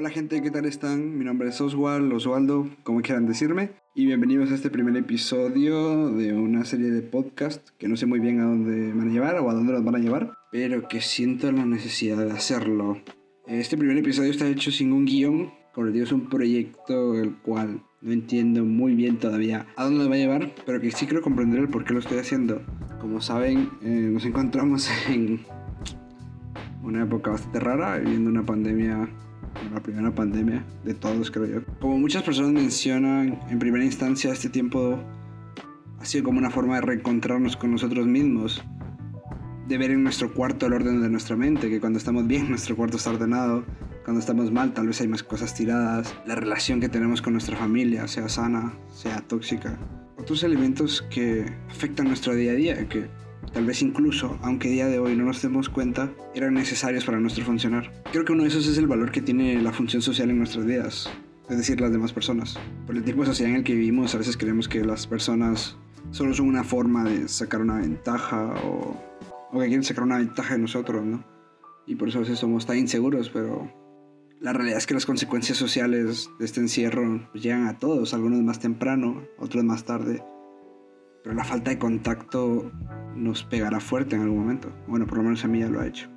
Hola gente, ¿qué tal están? Mi nombre es Oswald, Oswaldo, como quieran decirme, y bienvenidos a este primer episodio de una serie de podcast que no sé muy bien a dónde van a llevar o a dónde los van a llevar, pero que siento la necesidad de hacerlo. Este primer episodio está hecho sin un guion, digo, es un proyecto el cual no entiendo muy bien todavía a dónde va a llevar, pero que sí creo comprender el por qué lo estoy haciendo. Como saben, eh, nos encontramos en una época bastante rara, viviendo una pandemia, la primera pandemia de todos creo yo. Como muchas personas mencionan, en primera instancia este tiempo ha sido como una forma de reencontrarnos con nosotros mismos, de ver en nuestro cuarto el orden de nuestra mente, que cuando estamos bien nuestro cuarto está ordenado, cuando estamos mal tal vez hay más cosas tiradas, la relación que tenemos con nuestra familia, sea sana, sea tóxica, otros elementos que afectan nuestro día a día, que tal vez incluso, aunque día de hoy no nos demos cuenta, eran necesarios para nuestro funcionar. Creo que uno de esos es el valor que tiene la función social en nuestras vidas, es decir, las demás personas. Por el tipo de sociedad en el que vivimos, a veces creemos que las personas solo son una forma de sacar una ventaja o, o que quieren sacar una ventaja de nosotros, ¿no? Y por eso a veces somos tan inseguros, pero la realidad es que las consecuencias sociales de este encierro llegan a todos, algunos más temprano, otros más tarde. Pero la falta de contacto nos pegará fuerte en algún momento. Bueno, por lo menos a mí ya lo ha hecho.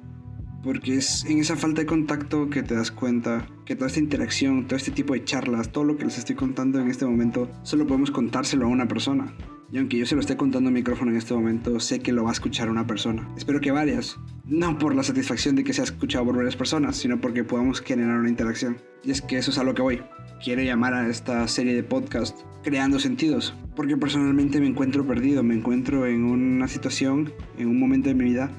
Porque es en esa falta de contacto que te das cuenta que toda esta interacción, todo este tipo de charlas, todo lo que les estoy contando en este momento, solo podemos contárselo a una persona. Y aunque yo se lo esté contando en micrófono en este momento, sé que lo va a escuchar una persona. Espero que varias. No por la satisfacción de que sea escuchado por varias personas, sino porque podamos generar una interacción. Y es que eso es a lo que voy. Quiero llamar a esta serie de podcast Creando Sentidos. Porque personalmente me encuentro perdido, me encuentro en una situación, en un momento de mi vida,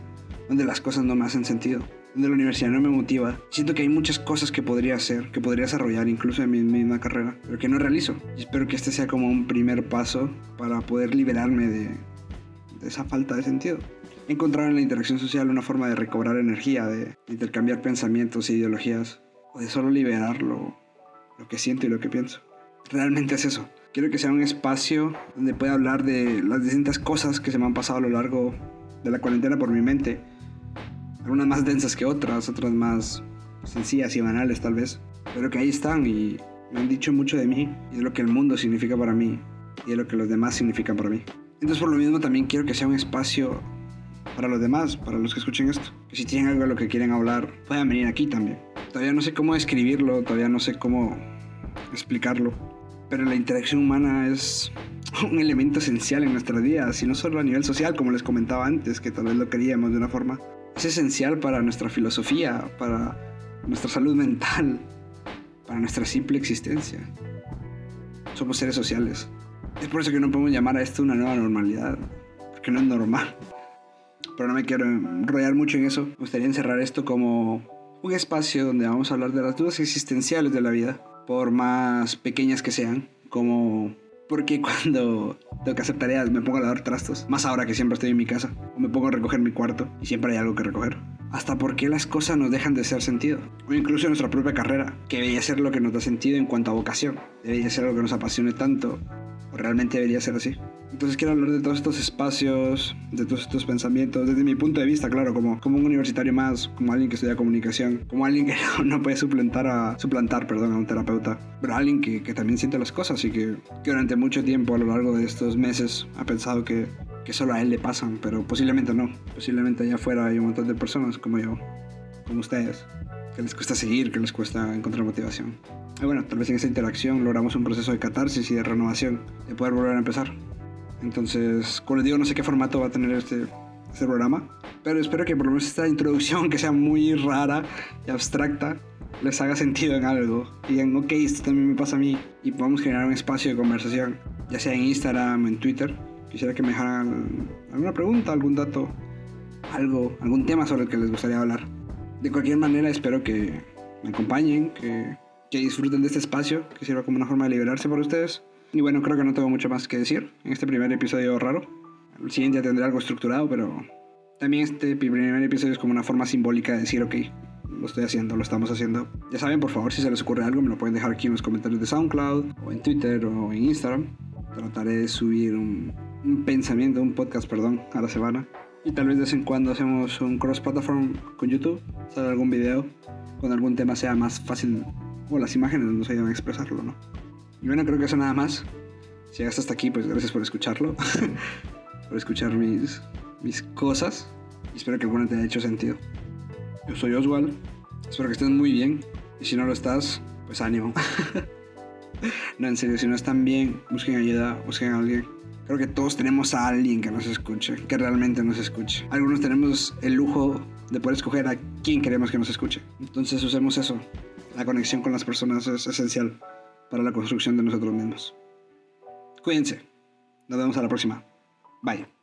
donde las cosas no me hacen sentido donde la universidad no me motiva. Siento que hay muchas cosas que podría hacer, que podría desarrollar incluso en mi misma carrera, pero que no realizo. Y espero que este sea como un primer paso para poder liberarme de, de esa falta de sentido. Encontrar en la interacción social una forma de recobrar energía, de intercambiar pensamientos e ideologías, o de solo liberar lo, lo que siento y lo que pienso. Realmente es eso. Quiero que sea un espacio donde pueda hablar de las distintas cosas que se me han pasado a lo largo de la cuarentena por mi mente algunas más densas que otras, otras más sencillas y banales tal vez, pero que ahí están y me han dicho mucho de mí y de lo que el mundo significa para mí y de lo que los demás significan para mí. Entonces por lo mismo también quiero que sea un espacio para los demás, para los que escuchen esto, que si tienen algo de lo que quieren hablar, puedan venir aquí también. Todavía no sé cómo escribirlo, todavía no sé cómo explicarlo, pero la interacción humana es un elemento esencial en nuestras vidas, y no solo a nivel social, como les comentaba antes, que tal vez lo queríamos de una forma, es esencial para nuestra filosofía, para nuestra salud mental, para nuestra simple existencia. Somos seres sociales. Es por eso que no podemos llamar a esto una nueva normalidad, porque no es normal. Pero no me quiero enrollar mucho en eso. Me gustaría encerrar esto como un espacio donde vamos a hablar de las dudas existenciales de la vida, por más pequeñas que sean, como porque cuando tengo que hacer tareas me pongo a lavar trastos, más ahora que siempre estoy en mi casa, o me pongo a recoger mi cuarto y siempre hay algo que recoger. Hasta por qué las cosas nos dejan de ser sentido. O incluso nuestra propia carrera, que debería ser lo que nos da sentido en cuanto a vocación. Debería ser algo que nos apasione tanto, o realmente debería ser así. Entonces quiero hablar de todos estos espacios, de todos estos pensamientos, desde mi punto de vista, claro, como, como un universitario más, como alguien que estudia comunicación, como alguien que no, puede suplantar a, suplantar perdón, a un terapeuta, pero alguien que, que también siente las cosas y que, que, durante mucho tiempo a lo largo de estos meses ha pensado que, que solo a él le pasan, pero posiblemente no. Posiblemente allá afuera hay un montón de personas como yo, como ustedes, que les cuesta seguir, que les cuesta encontrar motivación. Y bueno, tal vez en esa interacción logramos un proceso de catarsis y de renovación, de poder volver a empezar. Entonces, como les digo, no sé qué formato va a tener este, este programa, pero espero que por lo menos esta introducción, que sea muy rara y abstracta, les haga sentido en algo. Y digan, ok, esto también me pasa a mí. Y podamos generar un espacio de conversación, ya sea en Instagram, en Twitter. Quisiera que me dejaran alguna pregunta, algún dato, algo, algún tema sobre el que les gustaría hablar. De cualquier manera, espero que me acompañen, que, que disfruten de este espacio, que sirva como una forma de liberarse para ustedes. Y bueno, creo que no tengo mucho más que decir en este primer episodio raro. El siguiente ya tendré algo estructurado, pero también este primer episodio es como una forma simbólica de decir, ok, lo estoy haciendo, lo estamos haciendo. Ya saben, por favor, si se les ocurre algo, me lo pueden dejar aquí en los comentarios de SoundCloud, o en Twitter, o en Instagram. Trataré de subir un, pensamiento, un podcast, perdón, a la semana. Y tal vez de vez en cuando hacemos un cross-platform con YouTube, sale algún video, con algún tema sea más fácil o las imágenes nos ayudan a expresarlo, ¿no? Y bueno, creo que eso nada más. Si llegaste hasta aquí, pues gracias por escucharlo, por escuchar mis, mis cosas. Y espero que alguna te haya hecho sentido. Yo soy Oswald, espero que estés muy bien. Y si no lo estás, pues ánimo. no, en serio, si no están bien, busquen ayuda, busquen a alguien. Creo que todos tenemos a alguien que nos escuche, que realmente nos escuche. Algunos tenemos el lujo de poder escoger a quién queremos que nos escuche. Entonces usemos eso. La conexión con las personas es esencial para la construcción de nosotros mismos. Cuídense. Nos vemos a la próxima. Bye.